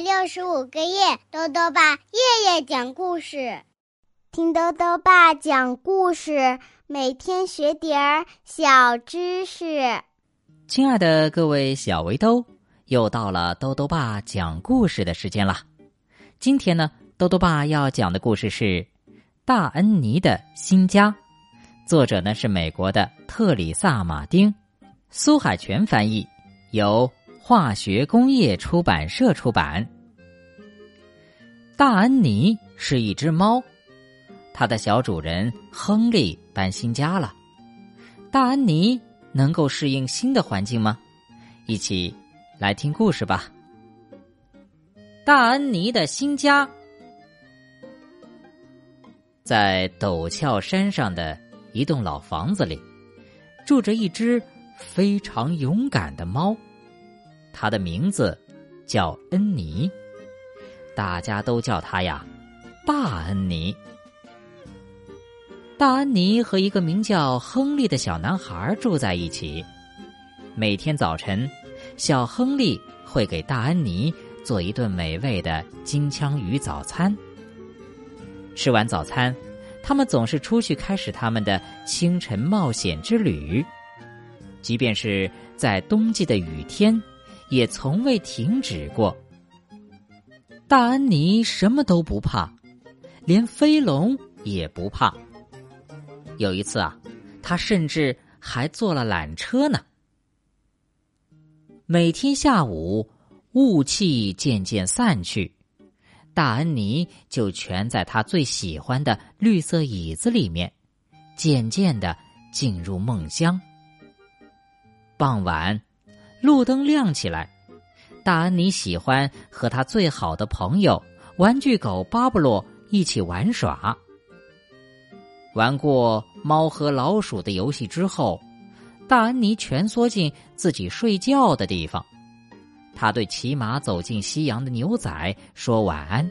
六十五个夜，豆豆爸夜夜讲故事，听豆豆爸讲故事，每天学点儿小知识。亲爱的各位小围兜，又到了豆豆爸讲故事的时间了。今天呢，豆豆爸要讲的故事是《大恩妮的新家》，作者呢是美国的特里萨·马丁，苏海泉翻译，由。化学工业出版社出版。大安妮是一只猫，它的小主人亨利搬新家了。大安妮能够适应新的环境吗？一起来听故事吧。大安妮的新家，在陡峭山上的一栋老房子里，住着一只非常勇敢的猫。他的名字叫恩尼，大家都叫他呀，大恩尼。大恩妮和一个名叫亨利的小男孩住在一起。每天早晨，小亨利会给大恩妮做一顿美味的金枪鱼早餐。吃完早餐，他们总是出去开始他们的清晨冒险之旅，即便是在冬季的雨天。也从未停止过。大安妮什么都不怕，连飞龙也不怕。有一次啊，他甚至还坐了缆车呢。每天下午，雾气渐渐散去，大安妮就蜷在他最喜欢的绿色椅子里面，渐渐的进入梦乡。傍晚。路灯亮起来，大安妮喜欢和他最好的朋友玩具狗巴布洛一起玩耍。玩过猫和老鼠的游戏之后，大安妮蜷缩进自己睡觉的地方。他对骑马走进夕阳的牛仔说晚安，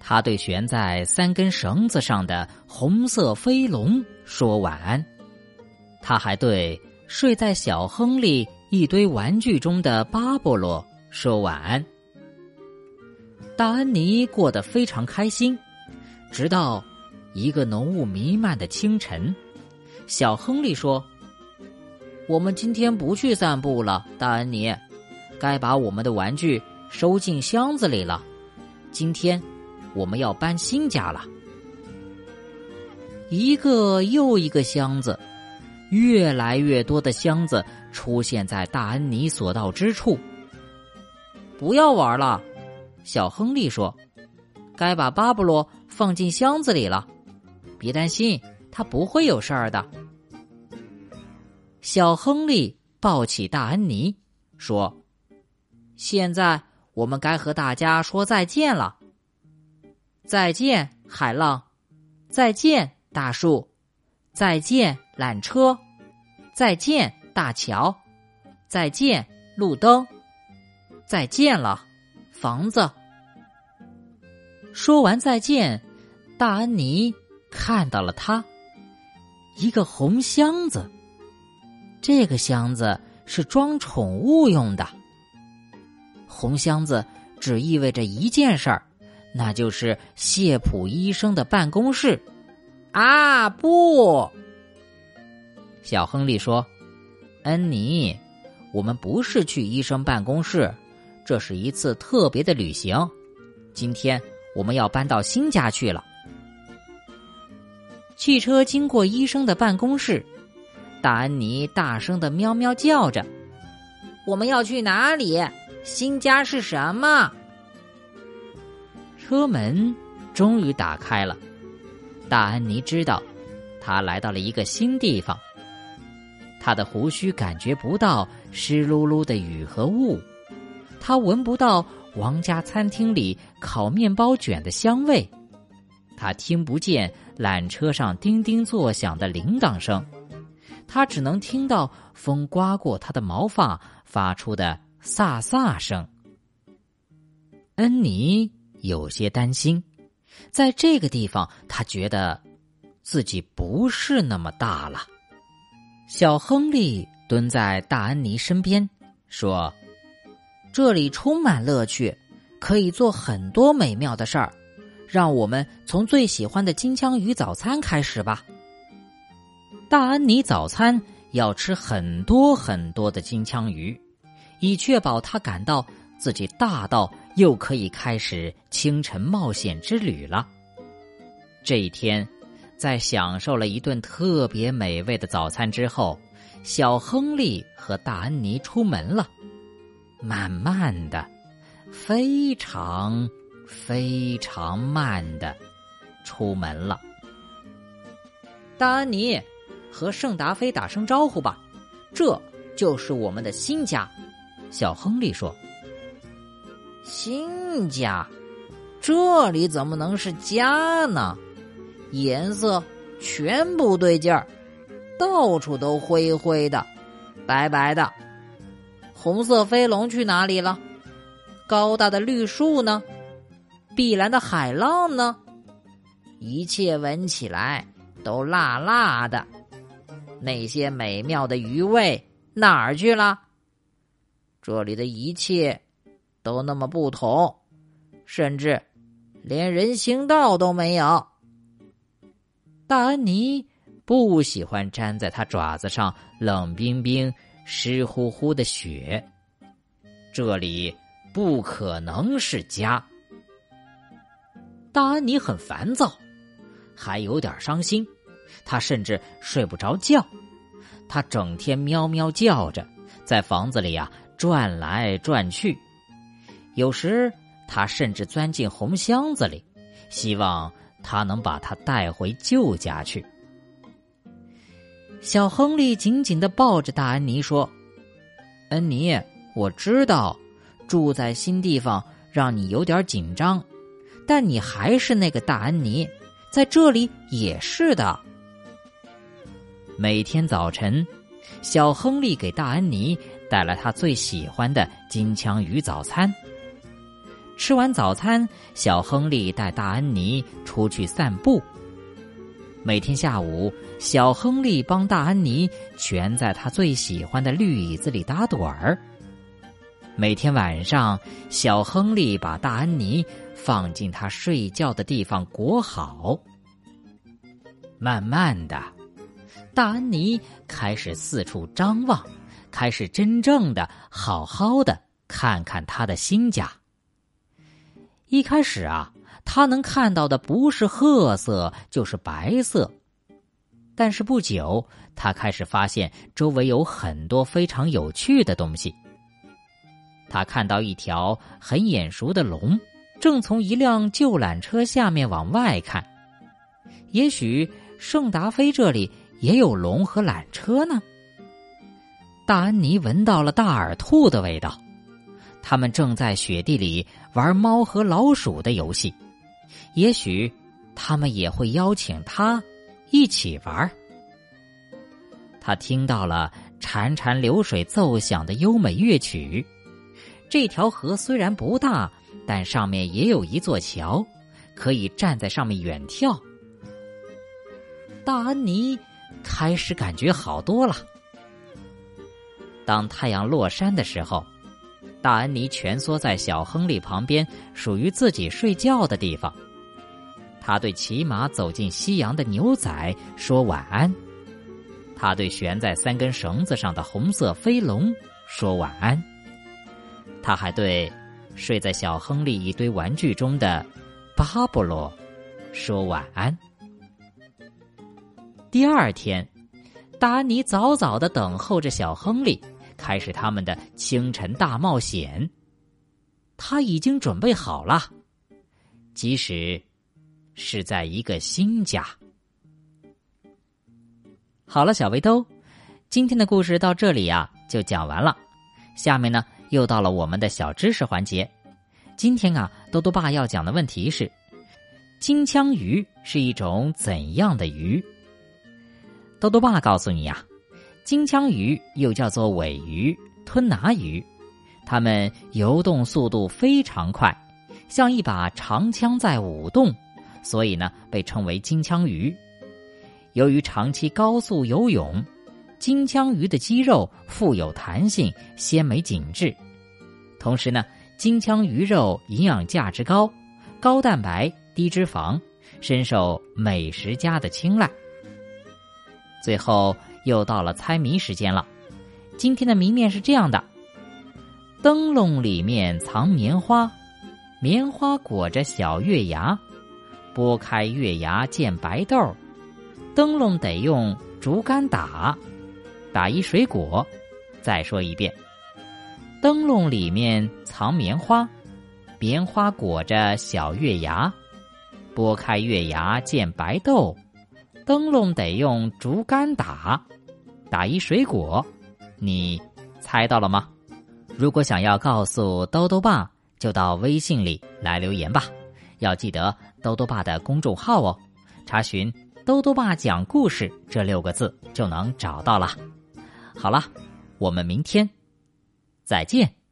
他对悬在三根绳子上的红色飞龙说晚安，他还对睡在小亨利。一堆玩具中的巴勃罗说晚安。大安妮过得非常开心，直到一个浓雾弥漫的清晨，小亨利说：“我们今天不去散步了，大安妮，该把我们的玩具收进箱子里了。今天我们要搬新家了。”一个又一个箱子，越来越多的箱子。出现在大安妮所到之处。不要玩了，小亨利说：“该把巴布罗放进箱子里了。别担心，他不会有事儿的。”小亨利抱起大安妮说：“现在我们该和大家说再见了。再见，海浪；再见，大树；再见，缆车；再见。”大桥，再见，路灯，再见了，房子。说完再见，大安妮看到了他，一个红箱子。这个箱子是装宠物用的。红箱子只意味着一件事儿，那就是谢普医生的办公室。啊，不！小亨利说。恩妮，我们不是去医生办公室，这是一次特别的旅行。今天我们要搬到新家去了。汽车经过医生的办公室，大安妮大声的喵喵叫着：“我们要去哪里？新家是什么？”车门终于打开了，大安妮知道，她来到了一个新地方。他的胡须感觉不到湿漉漉的雨和雾，他闻不到王家餐厅里烤面包卷的香味，他听不见缆车上叮叮作响的铃铛声，他只能听到风刮过他的毛发发出的飒飒声。恩妮有些担心，在这个地方，他觉得自己不是那么大了。小亨利蹲在大安妮身边，说：“这里充满乐趣，可以做很多美妙的事儿。让我们从最喜欢的金枪鱼早餐开始吧。大安妮早餐要吃很多很多的金枪鱼，以确保他感到自己大到又可以开始清晨冒险之旅了。这一天，在享受了一顿特别美味的早餐之后，小亨利和大安妮出门了，慢慢的，非常。非常慢的出门了。大安妮和圣达菲打声招呼吧，这就是我们的新家。小亨利说：“新家，这里怎么能是家呢？颜色全不对劲儿，到处都灰灰的、白白的。红色飞龙去哪里了？高大的绿树呢？”碧蓝的海浪呢？一切闻起来都辣辣的，那些美妙的鱼味哪儿去了？这里的一切都那么不同，甚至连人行道都没有。大安妮不喜欢粘在他爪子上冷冰冰、湿乎乎的雪，这里不可能是家。大安妮很烦躁，还有点伤心，她甚至睡不着觉。她整天喵喵叫着，在房子里啊转来转去。有时，他甚至钻进红箱子里，希望他能把他带回旧家去。小亨利紧紧的抱着大安妮说：“安妮，我知道，住在新地方让你有点紧张。”但你还是那个大安妮，在这里也是的。每天早晨，小亨利给大安妮带来他最喜欢的金枪鱼早餐。吃完早餐，小亨利带大安妮出去散步。每天下午，小亨利帮大安妮蜷在他最喜欢的绿椅子里打盹儿。每天晚上，小亨利把大安妮。放进他睡觉的地方裹好。慢慢的，大安妮开始四处张望，开始真正的好好的看看他的新家。一开始啊，他能看到的不是褐色就是白色，但是不久，他开始发现周围有很多非常有趣的东西。他看到一条很眼熟的龙。正从一辆旧缆车下面往外看，也许圣达菲这里也有龙和缆车呢。大安妮闻到了大耳兔的味道，他们正在雪地里玩猫和老鼠的游戏，也许他们也会邀请他一起玩。他听到了潺潺流水奏响的优美乐曲，这条河虽然不大。但上面也有一座桥，可以站在上面远眺。大安妮开始感觉好多了。当太阳落山的时候，大安妮蜷缩在小亨利旁边，属于自己睡觉的地方。他对骑马走进夕阳的牛仔说晚安。他对悬在三根绳子上的红色飞龙说晚安。他还对。睡在小亨利一堆玩具中的巴布罗说晚安。第二天，达安妮早早的等候着小亨利，开始他们的清晨大冒险。他已经准备好了，即使是在一个新家。好了，小围兜，今天的故事到这里呀就讲完了。下面呢？又到了我们的小知识环节。今天啊，多多爸要讲的问题是：金枪鱼是一种怎样的鱼？多多爸告诉你呀，金枪鱼又叫做尾鱼、吞拿鱼，它们游动速度非常快，像一把长枪在舞动，所以呢被称为金枪鱼。由于长期高速游泳，金枪鱼的肌肉富有弹性，鲜美紧致。同时呢，金枪鱼肉营养价值高，高蛋白低脂肪，深受美食家的青睐。最后又到了猜谜时间了，今天的谜面是这样的：灯笼里面藏棉花，棉花裹着小月牙，拨开月牙见白豆，灯笼得用竹竿打，打一水果。再说一遍。灯笼里面藏棉花，棉花裹着小月牙，拨开月牙见白豆，灯笼得用竹竿打，打一水果，你猜到了吗？如果想要告诉兜兜爸，就到微信里来留言吧，要记得兜兜爸的公众号哦，查询“兜兜爸讲故事”这六个字就能找到了。好了，我们明天。再见。